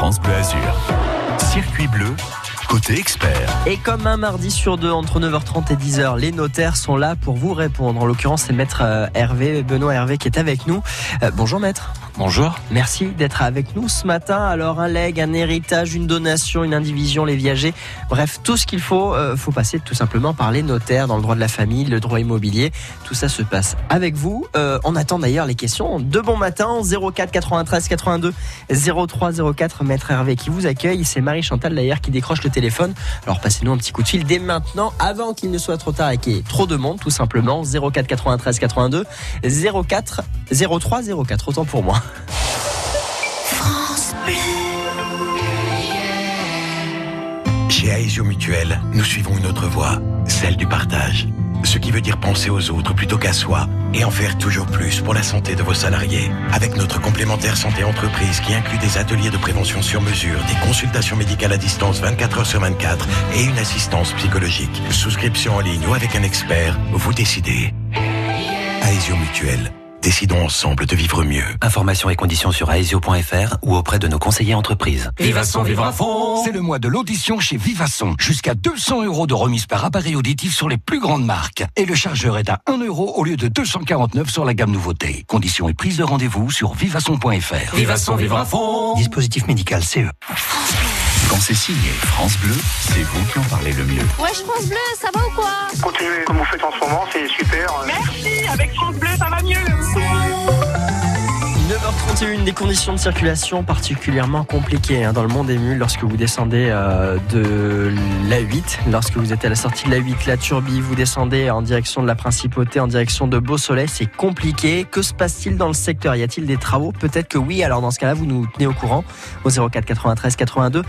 France Bleu Azur. Circuit bleu, côté expert. Et comme un mardi sur deux, entre 9h30 et 10h, les notaires sont là pour vous répondre. En l'occurrence, c'est maître euh, Hervé, Benoît Hervé qui est avec nous. Euh, bonjour maître. Bonjour. Merci d'être avec nous ce matin. Alors un leg, un héritage, une donation, une indivision, les viagers, bref, tout ce qu'il faut, euh, faut passer tout simplement par les notaires dans le droit de la famille, le droit immobilier. Tout ça se passe avec vous. Euh, on attend d'ailleurs les questions de bon matin 04 93 82 03 04 Maître Hervé qui vous accueille. C'est Marie Chantal d'ailleurs qui décroche le téléphone. Alors passez-nous un petit coup de fil dès maintenant avant qu'il ne soit trop tard et qu'il y ait trop de monde tout simplement 04 93 82 04 03 04 autant pour moi. Chez Aesio Mutuel, nous suivons une autre voie, celle du partage. Ce qui veut dire penser aux autres plutôt qu'à soi et en faire toujours plus pour la santé de vos salariés. Avec notre complémentaire santé entreprise qui inclut des ateliers de prévention sur mesure, des consultations médicales à distance 24 heures sur 24 et une assistance psychologique. Souscription en ligne ou avec un expert, vous décidez. Aesio Mutuel. Décidons ensemble de vivre mieux. Informations et conditions sur aesio.fr ou auprès de nos conseillers entreprises. Vivasson, vivre à fond C'est le mois de l'audition chez Vivasson. Jusqu'à 200 euros de remise par appareil auditif sur les plus grandes marques. Et le chargeur est à 1 euro au lieu de 249 sur la gamme nouveauté. Conditions et prise de rendez-vous sur vivasson.fr. Vivasson, vivre à fond Dispositif médical CE. Quand c'est signé France Bleu, c'est vous qui en parlez le mieux. Wesh France Bleu, ça va ou quoi Continuez comme vous faites en ce moment, c'est super. Merci, avec France Bleu, ça va mieux. 9h31, des conditions de circulation particulièrement compliquées hein, dans le monde ému lorsque vous descendez euh, de la 8. Lorsque vous êtes à la sortie de la 8, la Turbie, vous descendez en direction de la Principauté, en direction de Beau-Soleil. C'est compliqué. Que se passe-t-il dans le secteur? Y a-t-il des travaux? Peut-être que oui. Alors dans ce cas-là, vous nous tenez au courant au 04 93 82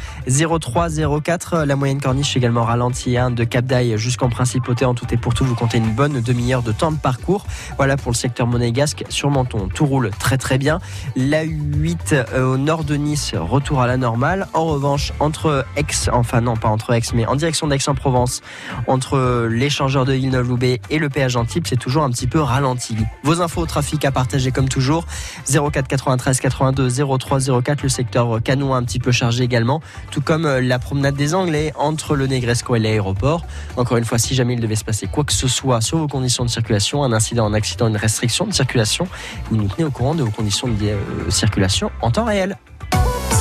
03 04. La moyenne corniche également ralentie hein, de Cap d'Aille jusqu'en Principauté. En tout et pour tout, vous comptez une bonne demi-heure de temps de parcours. Voilà pour le secteur monégasque sur Menton. Tout roule très très bien. La 8 euh, au nord de Nice, retour à la normale. En revanche, entre Aix, enfin non pas entre Aix, mais en direction d'Aix-en-Provence, entre l'échangeur de Villeneuve-Loubet et le péage Antibes, c'est toujours un petit peu ralenti. Vos infos au trafic à partager comme toujours. 04 93 82 03 04, le secteur Canon un petit peu chargé également, tout comme euh, la promenade des Anglais entre le Negresco et l'aéroport. Encore une fois, si jamais il devait se passer quoi que ce soit sur vos conditions de circulation, un incident, un accident, une restriction de circulation, vous nous tenez au courant de vos conditions de euh, circulation en temps réel.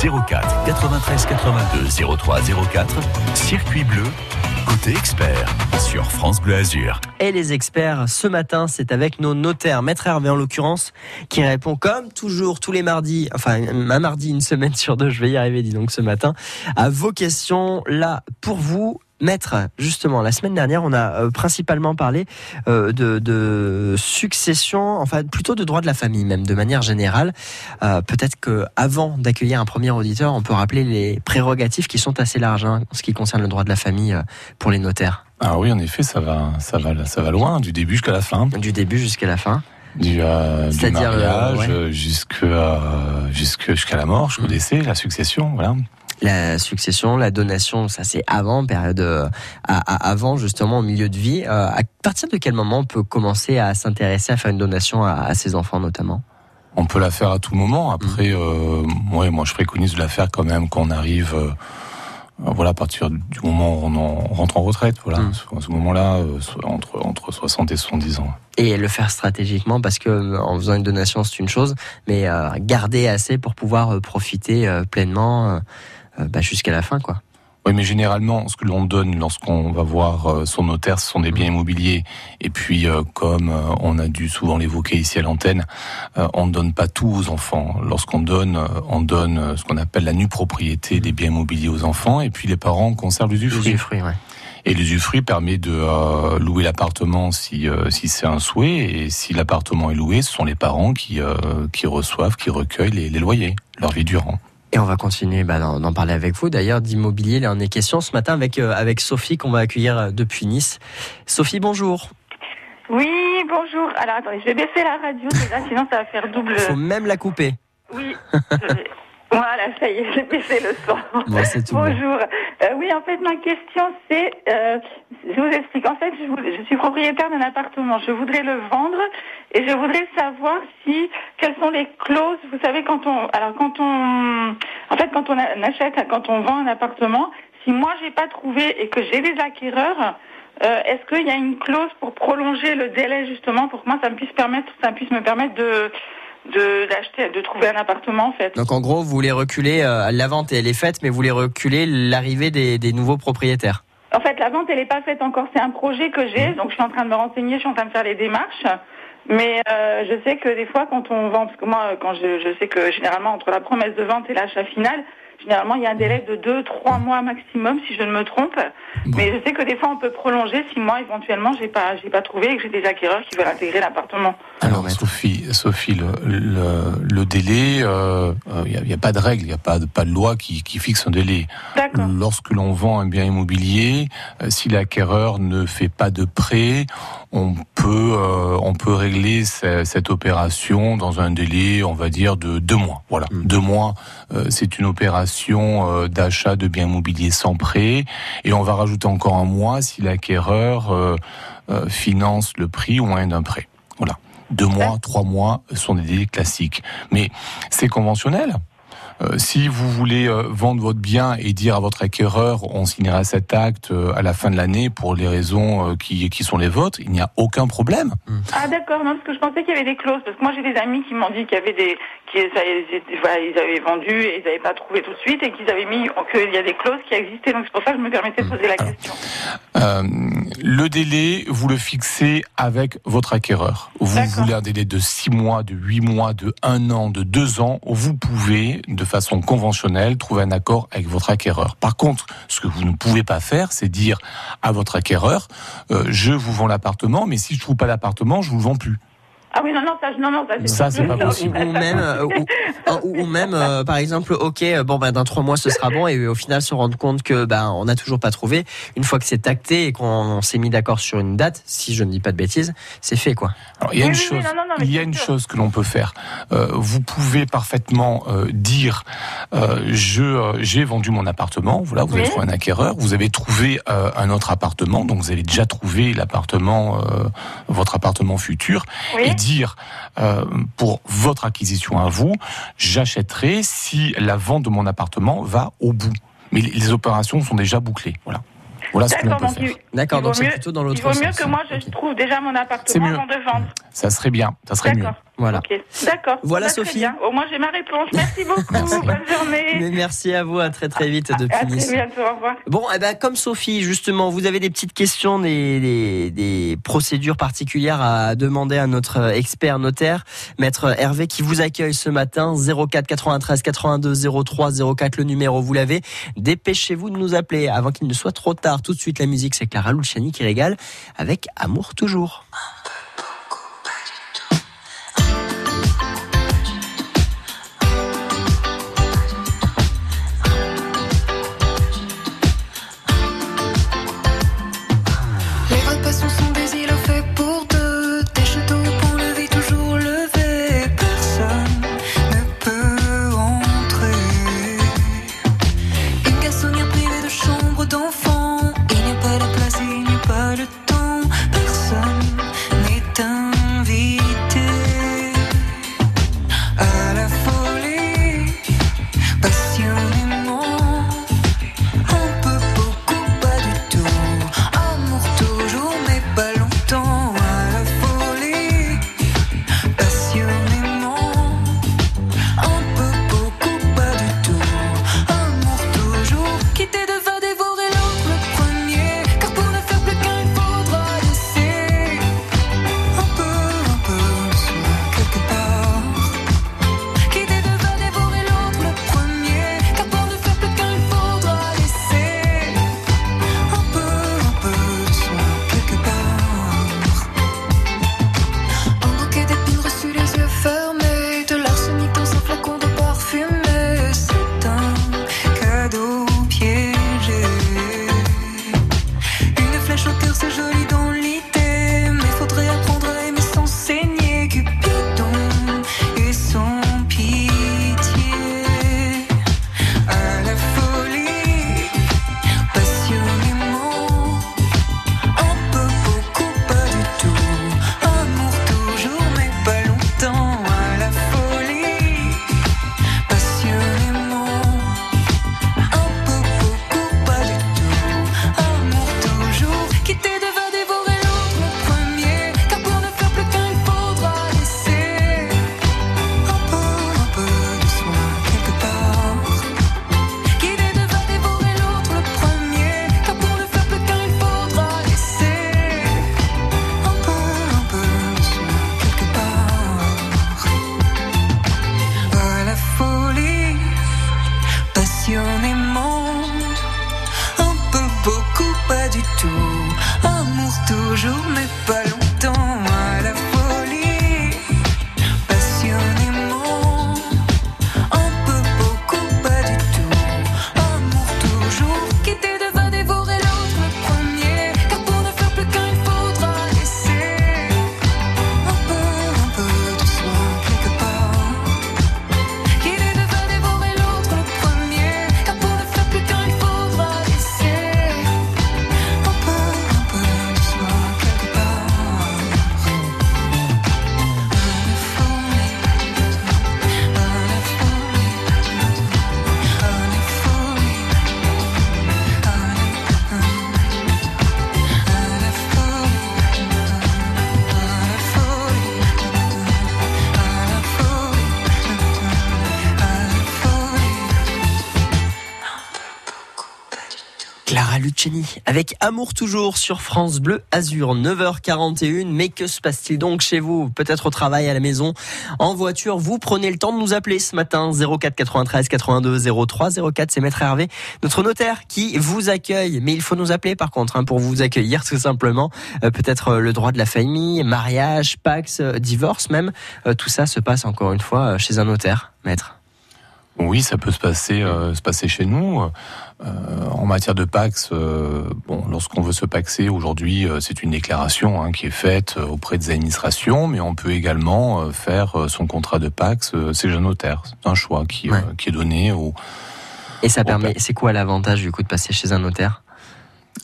04 93 82 03 04, circuit bleu, côté expert, sur France Bleu Azur. Et les experts, ce matin, c'est avec nos notaires, Maître Hervé en l'occurrence, qui répond comme toujours tous les mardis, enfin un mardi, une semaine sur deux, je vais y arriver, dis donc ce matin, à vos questions là pour vous. Maître, justement, la semaine dernière, on a euh, principalement parlé euh, de, de succession, enfin plutôt de droit de la famille même, de manière générale. Euh, Peut-être que avant d'accueillir un premier auditeur, on peut rappeler les prérogatives qui sont assez larges hein, en ce qui concerne le droit de la famille pour les notaires. Ah oui, en effet, ça va, ça va, ça va loin, du début jusqu'à la fin. Du début jusqu'à la fin. Du, euh, euh, mariage ouais. euh, jusque- jusqu'à la mort, jusqu'au Mm. décès, la succession, voilà. La succession, la donation, ça c'est avant, période euh, à- à- avant justement au milieu de vie. Euh, à partir de quel moment on peut commencer à s'intéresser à faire une donation à, à ses enfants notamment? On peut la faire à tout moment. Après, euh, ouais, moi je préconise de la faire quand même quand on arrive, euh, euh, voilà, à partir du moment où on, en- on rentre en retraite, voilà. Mm. À ce moment-là, euh, entre, entre 60 et 70 ans. et le faire stratégiquement parce que euh, en faisant une donation c'est une chose, mais euh, garder assez pour pouvoir euh, profiter euh, pleinement euh, euh, bah, jusqu'à la fin quoi. Oui, mais généralement, ce que l'on donne lorsqu'on va voir euh, son notaire, ce sont des biens immobiliers. Et puis, euh, comme euh, on a dû souvent l'évoquer ici à l'antenne, euh, on ne donne pas tout aux enfants. Lorsqu'on donne, euh, on donne euh, ce qu'on appelle la nue propriété des biens immobiliers aux enfants, et puis les parents conservent l'usufruit. Usufruit, ouais. Et l'usufruit permet de euh, louer l'appartement si, euh, si c'est un souhait, et si l'appartement est loué, ce sont les parents qui, euh, qui reçoivent, qui recueillent les, les loyers, leur vie durant. Et on va continuer bah, d'en parler avec vous. D'ailleurs, d'immobilier, il en est question ce matin avec, euh, avec Sophie qu'on va accueillir euh, depuis Nice. Sophie, bonjour. Oui, bonjour. Alors attendez, je vais baisser la radio déjà, sinon ça va faire double. Il faut même la couper. Oui. je vais- Voilà, ça y est, j'ai baissé le son. Bon. Bonjour. Euh, oui, en fait, ma question, c'est, euh, je vous explique. En fait, je, suis propriétaire d'un appartement. Je voudrais le vendre et je voudrais savoir si, quelles sont les clauses. Vous savez, quand on, alors quand on, en fait, quand on achète, quand on vend un appartement, si moi j'ai pas trouvé et que j'ai des acquéreurs, euh, est-ce qu'il y a une clause pour prolonger le délai justement pour que moi ça me puisse permettre, ça puisse me permettre de de d'acheter, de trouver un appartement en fait. Donc en gros, vous voulez reculer, euh, la vente elle est faite, mais vous voulez reculer l'arrivée des, des nouveaux propriétaires. En fait, la vente, elle n'est pas faite encore. C'est un projet que j'ai, donc je suis en train de me renseigner, je suis en train de faire les démarches. Mais euh, je sais que des fois, quand on vend, parce que moi, quand je, je sais que généralement entre la promesse de vente et l'achat final, généralement il y a un délai de deux, trois mois maximum, si je ne me trompe. Mais je sais que des fois, on peut prolonger si moi, éventuellement, j'ai pas, j'ai pas trouvé et que j'ai des acquéreurs qui veulent intégrer l'appartement. Alors Sophie, Sophie, le, le, le délai, il euh, n'y a, y a pas de règle, il n'y a pas de, pas de loi qui, qui fixe un délai. D'accord. Lorsque l'on vend un bien immobilier, euh, si l'acquéreur ne fait pas de prêt, on peut euh, on peut régler ce- cette opération dans un délai, on va dire de deux mois. Voilà, deux mois. euh, c'est une opération euh, d'achat de biens immobiliers sans prêt, et on va rajouter encore un mois si l'acquéreur euh, euh, finance le prix au moyen d'un prêt. Voilà. Deux mois, trois mois sont des délais classiques. Mais c'est conventionnel. Si vous voulez vendre votre bien et dire à votre acquéreur on signera cet acte à la fin de l'année pour les raisons qui, qui sont les vôtres, il n'y a aucun problème. Ah d'accord, non, parce que je pensais qu'il y avait des clauses, parce que moi j'ai des amis qui m'ont dit qu'il y avait des, qu'ils avaient vendu et ils n'avaient pas trouvé tout de suite et qu'ils avaient mis qu'il y a des clauses qui existaient, donc c'est pour ça que je me permettais de poser la question. Euh, le délai, vous le fixez avec votre acquéreur. Vous voulez un délai de six mois, de huit mois, de un an, de deux ans, vous pouvez, de façon conventionnelle, trouver un accord avec votre acquéreur. Par contre, ce que vous ne pouvez pas faire, c'est dire à votre acquéreur, euh, je vous vends l'appartement, mais si je trouve pas l'appartement, je vous le vends plus. Ah oui, non, non, ça, non, non, ça, c'est Ça, c'est pas non, possible. Ou, même, euh, ou, ou- même euh, par exemple, ok, euh, bon, ben, dans trois mois ce sera bon, et au final se rendre compte que ben, on n'a toujours pas trouvé. Une fois que c'est acté et qu'on s'est mis d'accord sur une date, si je ne dis pas de bêtises, c'est fait quoi. Alors, il y a Oui, une oui, chose, non, non, il y a une sûr. chose que l'on peut faire. Euh, vous pouvez parfaitement euh, dire, euh, je euh, j'ai vendu mon appartement. Voilà, vous avez trouvé un acquéreur. Vous avez trouvé euh, un autre appartement, donc vous avez déjà trouvé l'appartement, euh, votre appartement futur, Oui. et dire euh, pour votre acquisition à vous, j'achèterai si la vente de mon appartement va au bout. Mais les, opérations sont déjà bouclées. Voilà. Voilà ce que l'on peut faire. Il, D'accord, il donc vaut c'est plutôt dans il l'autre vaut sens. mieux que moi je trouve déjà mon appartement avant de vendre. Ça serait bien. Ça serait mieux. D'accord. Voilà. D'accord. Voilà, très Sophie. bien. Au moins j'ai ma réponse. Merci beaucoup. Merci. Bonne journée. Mais merci à vous, à très très vite à depuis très bientôt. Au revoir. Bon, eh ben, comme Sophie, justement, vous avez des petites questions, des, des, des procédures particulières à demander à notre euh, expert notaire, maître Hervé, qui vous accueille ce matin, 04 93 82 03 04, le numéro, vous l'avez. Dépêchez-vous de nous appeler avant qu'il ne soit trop tard. Tout de suite, la musique, c'est Clara Luciani qui régale avec Amour toujours. Avec Amour toujours sur France Bleu Azur. 9h41 mais que se passe-t-il donc chez vous? Peut-être au travail à la maison en voiture. Vous prenez le temps de nous appeler ce matin. 04 93 82 03 04 c'est maître Hervé notre notaire qui vous accueille. Mais il faut nous appeler par contre hein, pour vous accueillir tout simplement. Euh, peut-être euh, le droit de la famille mariage pax euh, divorce même. Tout ça se passe encore une fois chez un notaire maître Oui, ça peut se passer, euh, se passer chez nous. Euh, en matière de Pax, euh, bon, lorsqu'on veut se paxer aujourd'hui, c'est une déclaration hein, qui est faite auprès des administrations, mais on peut également faire son contrat de Pax chez un notaire. C'est un choix qui, Ouais. qui est donné au et ça permet c'est quoi l'avantage du coup de passer chez un notaire?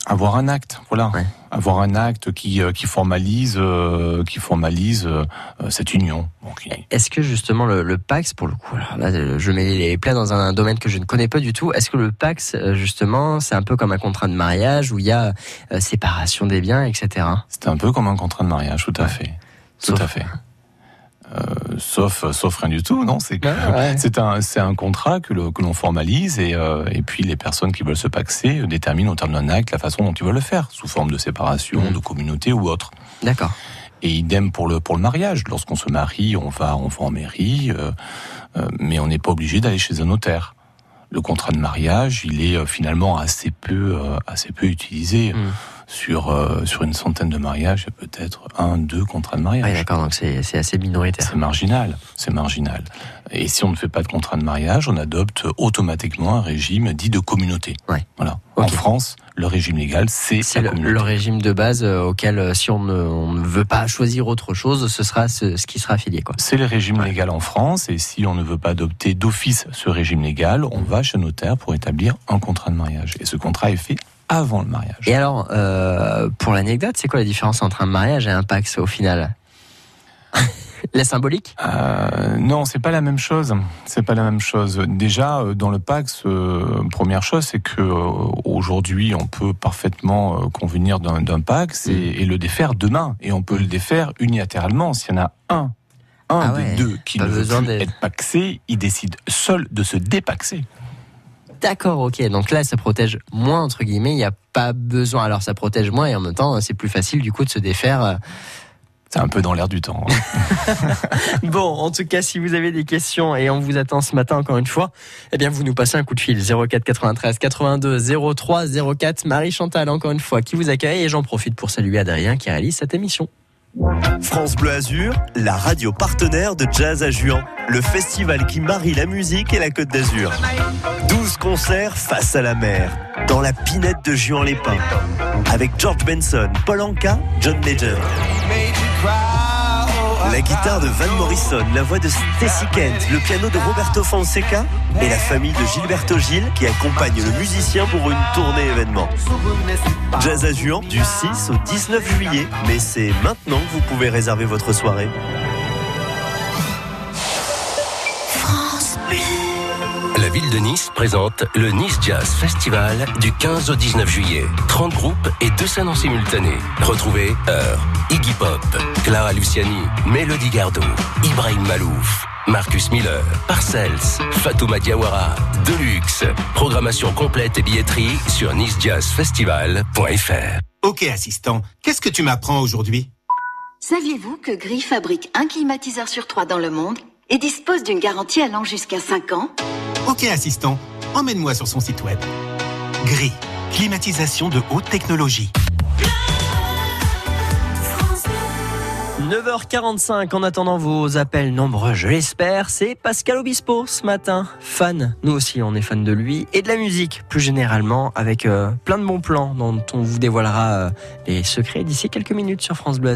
Avoir un acte, voilà, Ouais. avoir un acte qui euh, qui formalise, euh, qui formalise euh, cette union. Est-ce que justement le, le Pax, pour le coup, alors là, je mets les plats dans un domaine que je ne connais pas du tout. Est-ce que le Pax, justement, c'est un peu comme un contrat de mariage où il y a séparation des biens, etc. C'est un peu comme un contrat de mariage, tout à fait. Tout Sauf- à fait. Euh, sauf, sauf rien du tout, non C'est Ah, ouais. c'est un, c'est un contrat que l'on formalise et, euh, et puis les personnes qui veulent se paxer euh, déterminent au terme d'un acte la façon dont ils veulent le faire, sous forme de séparation, Mhm. de communauté ou autre. D'accord. Et idem pour le pour le mariage. Lorsqu'on se marie, on va on va en mairie, euh, euh, mais on n'est pas obligé d'aller chez un notaire. Le contrat de mariage, il est euh, finalement assez peu euh, assez peu utilisé Mm. Sur euh, sur une centaine de mariages. Il y a peut-être un deux contrats de Oui, mariage. d'accord, donc c'est assez minoritaire. c'est marginal, c'est marginal. Et si on ne fait pas de contrat de mariage, on adopte automatiquement un régime dit de communauté. Ouais. Voilà. En France, le régime légal, c'est le, communauté. le régime de base euh, auquel, euh, si on ne, on ne veut pas choisir autre chose, ce sera ce, ce qui sera affilié. C'est le régime légal en France et si on ne veut pas adopter d'office ce régime légal, on va chez notaire pour établir un contrat de mariage. Et ce contrat est fait avant le mariage. Et alors, euh, pour l'anecdote, c'est quoi la différence entre un mariage et un Pax au final La symbolique? Euh, non, c'est pas la même chose. C'est pas la même chose. Déjà, euh, dans le Pax, euh, première chose, c'est que euh, aujourd'hui, on peut parfaitement convenir d'un Pax et, Mm. et le défaire demain. Et on peut le défaire unilatéralement. S'il y en a un, un Ah des deux qui ne veut plus d'être- être paxé, il décide seul de se dépaxer. D'accord, ok. Donc là, ça protège moins, entre guillemets. Il n'y a pas besoin. Alors, ça protège moins et en même temps, c'est plus facile du coup de se défaire. euh. C'est un peu dans l'air du temps. hein. Bon, en tout cas, si vous avez des questions et on vous attend ce matin encore une fois, eh bien, vous nous passez un coup de fil 04 93 82 03 04. Marie Chantal, encore une fois, qui vous accueille et j'en profite pour saluer Adrien qui réalise cette émission. France Bleu Azur, la radio partenaire de Jazz à Juan, le festival qui marie la musique et la Côte d'Azur. 12 concerts face à la mer, dans la pinette de Juan-les-Pins, avec George Benson, Paul Anka, John Legend. La guitare de Van Morrison, la voix de Stacy Kent, le piano de Roberto Fonseca et la famille de Gilberto Gil qui accompagne le musicien pour une tournée événement. Jazz à Juan du 6 au 19 juillet, mais c'est maintenant que vous pouvez réserver votre soirée. Ville de Nice présente le Nice Jazz Festival du 15 au 19 juillet. 30 groupes et deux scènes en simultané. Retrouvez Heure, Iggy Pop, Clara Luciani, Mélodie Gardot, Ibrahim Malouf, Marcus Miller, Parcells, Fatouma Diawara, Deluxe. Programmation complète et billetterie sur nicejazzfestival.fr. Ok, assistant, qu'est-ce que tu m'apprends aujourd'hui? Saviez-vous que Gris fabrique un climatiseur sur trois dans le monde et dispose d'une garantie allant jusqu'à 5 ans? Ok, assistant, Emmène-moi sur son site web. Gris, climatisation de haute technologie. 9h45 en attendant vos appels nombreux, je l'espère, c'est Pascal Obispo ce matin, fan, nous aussi on est fan de lui, et de la musique plus généralement, avec euh, plein de bons plans dont on vous dévoilera euh, les secrets d'ici quelques minutes sur France Bleu.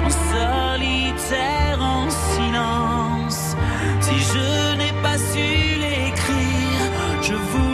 en silence. Si je n'ai pas su l'écrire, je voulais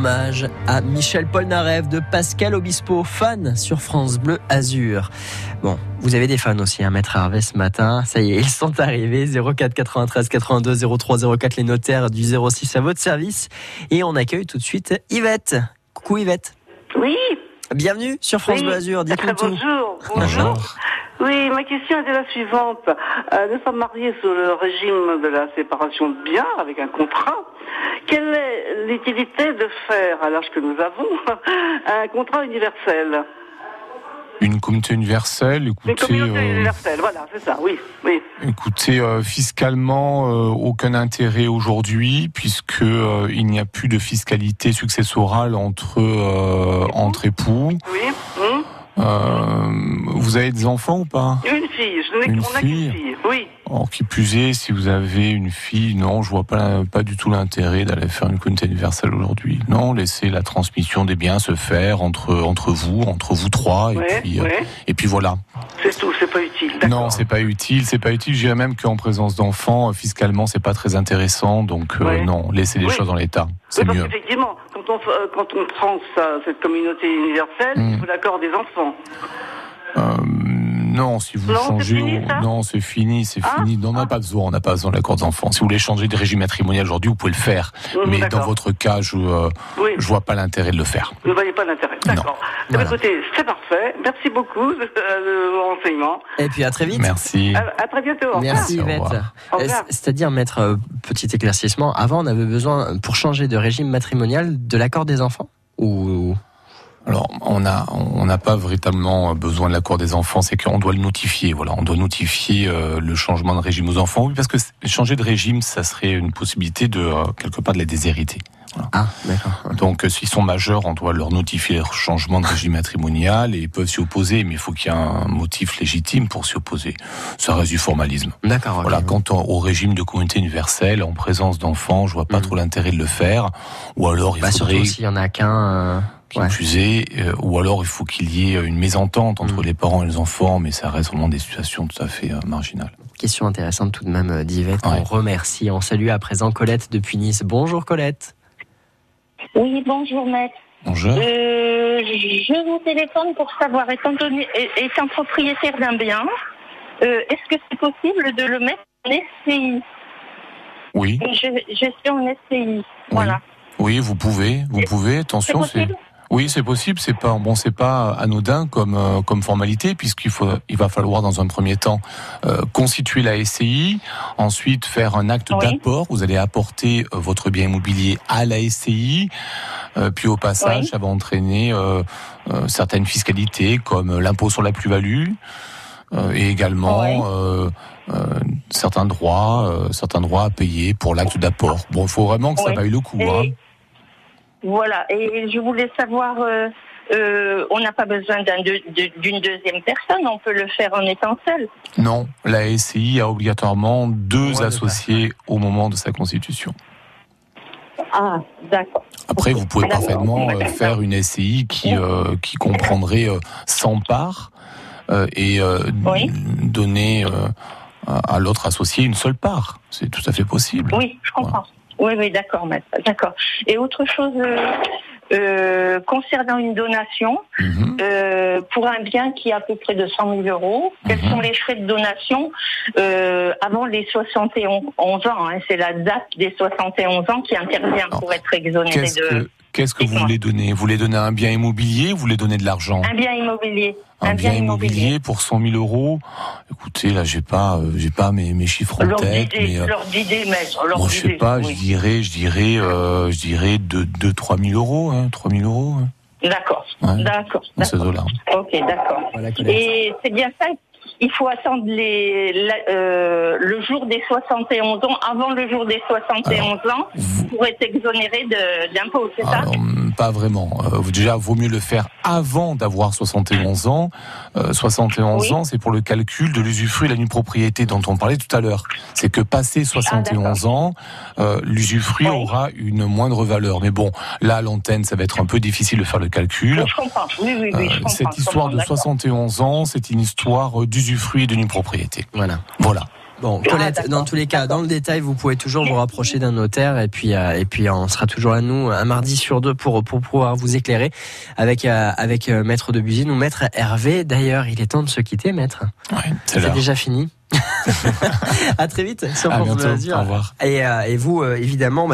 Hommage à Michel Polnareff de Pascal Obispo, fan sur France Bleu Azur. Bon, vous avez des fans aussi, hein, Maître Hervé ce matin. Ça y est, ils sont arrivés. 04 93 82 03 04, les notaires du 06 à votre service. Et on accueille tout de suite Yvette. Coucou Yvette. Oui. Bienvenue sur France Oui. Bleu Azur. Dites-nous tout. Bonjour. Bonjour. Oui, ma question était la suivante. Euh, nous sommes mariés sous le régime de la séparation de biens avec un contrat. Quelle est l'utilité de faire, à l'âge que nous avons, un contrat universel? Une communauté universelle, Une écoutez, communauté euh, universelle, voilà, c'est ça, oui, oui. écoutez, euh, fiscalement, euh, aucun intérêt aujourd'hui, puisque il n'y a plus de fiscalité successorale entre entre époux. Oui. Euh, vous avez des enfants ou pas? Une fille, je n'ai qu'une fille. fille, oui. Or, qui plus est, si vous avez une fille, non, je vois pas, pas du tout l'intérêt d'aller faire une communauté universelle aujourd'hui. Non, laissez la transmission des biens se faire entre, entre vous, entre vous trois, et, Ouais, puis, euh, ouais. et puis voilà. C'est tout, c'est pas utile. Non, c'est pas utile, c'est pas utile. Je dirais même qu'en présence d'enfants, euh, fiscalement, c'est pas très intéressant. Donc, euh, non, laissez les choses dans l'état. C'est mieux. qu'effectivement, quand on, f- quand on prend ça, cette communauté universelle, Mm. il faut l'accord des enfants. Euh, non, si vous Non, changez, fini, non, c'est fini, c'est Ah, fini. Non, on n'a pas besoin, on n'a pas besoin de l'accord d'enfant. Si vous voulez changer de régime matrimonial aujourd'hui, vous pouvez le faire. Mais dans votre cas, je, euh, Oui. je vois pas l'intérêt de le faire. Vous ne voyez pas l'intérêt. D'accord. Eh Voilà. Écoutez, c'est parfait. Merci beaucoup de, vos renseignements. Et puis à très vite. Merci. À, à très bientôt. Merci Au Yvette. revoir. Au revoir. Euh, C'est-à-dire, maître, euh, petit éclaircissement, avant on avait besoin, pour changer de régime matrimonial, de l'accord des enfants Ou Alors, on a, on n'a pas véritablement besoin de l'accord des enfants, c'est qu'on doit le notifier. Voilà, on doit notifier euh, le changement de régime aux enfants, oui, parce que changer de régime, ça serait une possibilité de euh, quelque part de les déshériter. Voilà. Ah, d'accord. Donc, euh, s'ils sont majeurs, on doit leur notifier le changement de régime matrimonial et ils peuvent s'y opposer, mais il faut qu'il y ait un motif légitime pour s'y opposer. Ça reste du formalisme. D'accord. Voilà, quant au régime de communauté universelle, en présence d'enfants, je vois pas Mhm. trop l'intérêt de le faire. Ou alors, il Bah, faudrait surtout s'il y en a qu'un. Qui ouais. plus est, euh, ou alors il faut qu'il y ait une mésentente entre Mm. les parents et les enfants, mais ça reste vraiment des situations tout à fait euh, marginales. Question intéressante tout de même euh, d'Yvette. Ouais. On remercie. On salue à présent Colette depuis Nice. Bonjour Colette. Oui, bonjour maître. Bonjour. Euh, je vous téléphone pour savoir, étant, donné, étant propriétaire d'un bien, euh, est-ce que c'est possible de le mettre en SCI Oui, ge- gestion en SCI. Voilà. oui, vous pouvez, vous pouvez. Attention, C'est oui, c'est possible. C'est pas bon, c'est pas anodin comme euh, comme formalité puisqu'il faut, il va falloir dans un premier temps euh, constituer la SCI, ensuite faire un acte Oui. d'apport. Vous allez apporter euh, votre bien immobilier à la SCI, euh, puis au passage, Oui. ça va entraîner euh, euh, certaines fiscalités comme l'impôt sur la plus-value. euh, et également Oui. euh, euh, certains droits, euh, certains droits à payer pour l'acte d'apport. Bon, il faut vraiment que ça vaille le coup. Et- Hein. Voilà. Et je voulais savoir, euh, euh, on n'a pas besoin d'un deux- de- d'une deuxième personne, on peut le faire en étant seul. Non, la SCI a obligatoirement deux Ouais, associés au moment de sa constitution. Ah, d'accord. Après, vous pouvez D'accord. parfaitement euh, D'accord. faire une SCI qui, euh, qui comprendrait euh, 100 parts euh, et euh, Oui. donner euh, à à l'autre associé une seule part. C'est tout à fait possible. Oui, je comprends. Oui, oui, d'accord, maître. D'accord. Et autre chose, euh, euh, concernant une donation, Mhm. euh, pour un bien qui est à peu près de 100 000 euros, quels Mhm. sont les frais de donation euh, avant les 71 ans hein, C'est la date des 71 ans qui intervient pour être exonéré de que, qu'est-ce que vous voulez donner? Vous voulez donner un bien immobilier ou vous voulez donner de l'argent? Un bien immobilier. Un bien immobilier pour 100 000 euros. Écoutez, là, j'ai pas, euh, j'ai pas mes, mes chiffres en tête, d'idée, mais euh, d'idée, maître. moi, je sais pas, je oui. dirais, je dirais, euh, je dirais 2, 2 3 000 euros, hein, 3 000 euros, hein, D'accord, Ouais. d'accord. dans ces eaux-là. Ok, d'accord. Voilà. Et c'est bien ça. Il faut attendre les, la- euh, le jour des 71 ans, avant le jour des 71 ans, pour être exonéré de- d'impôts, c'est ça? Alors, pas vraiment. Euh, déjà, vaut mieux le faire avant d'avoir 71 ans. Euh, 71 Oui. ans, c'est pour le calcul de l'usufruit de la nue propriété dont on parlait tout à l'heure. C'est que passé 71 ans, euh, l'usufruit Ah, Oui. aura une moindre valeur. Mais bon, là, à l'antenne, ça va être un peu difficile de faire le calcul. Je comprends. Oui, oui, oui, je Euh, comprends. cette je histoire comprends, de d'accord. 71 ans, c'est une histoire d'usufruit et de nue propriété. Voilà. Voilà. Bon, Ah, Colette, dans tous les cas, dans le détail, vous pouvez toujours vous rapprocher d'un notaire et puis euh, et puis on sera toujours à nous un mardi sur deux pour pour pouvoir vous éclairer avec euh, avec euh, maître de Busine ou maître Hervé. D'ailleurs, il est temps de se quitter, maître. Ouais, c'est déjà fini. à très vite sur À France bientôt. Au revoir. Et, euh, et vous, euh, évidemment, bah,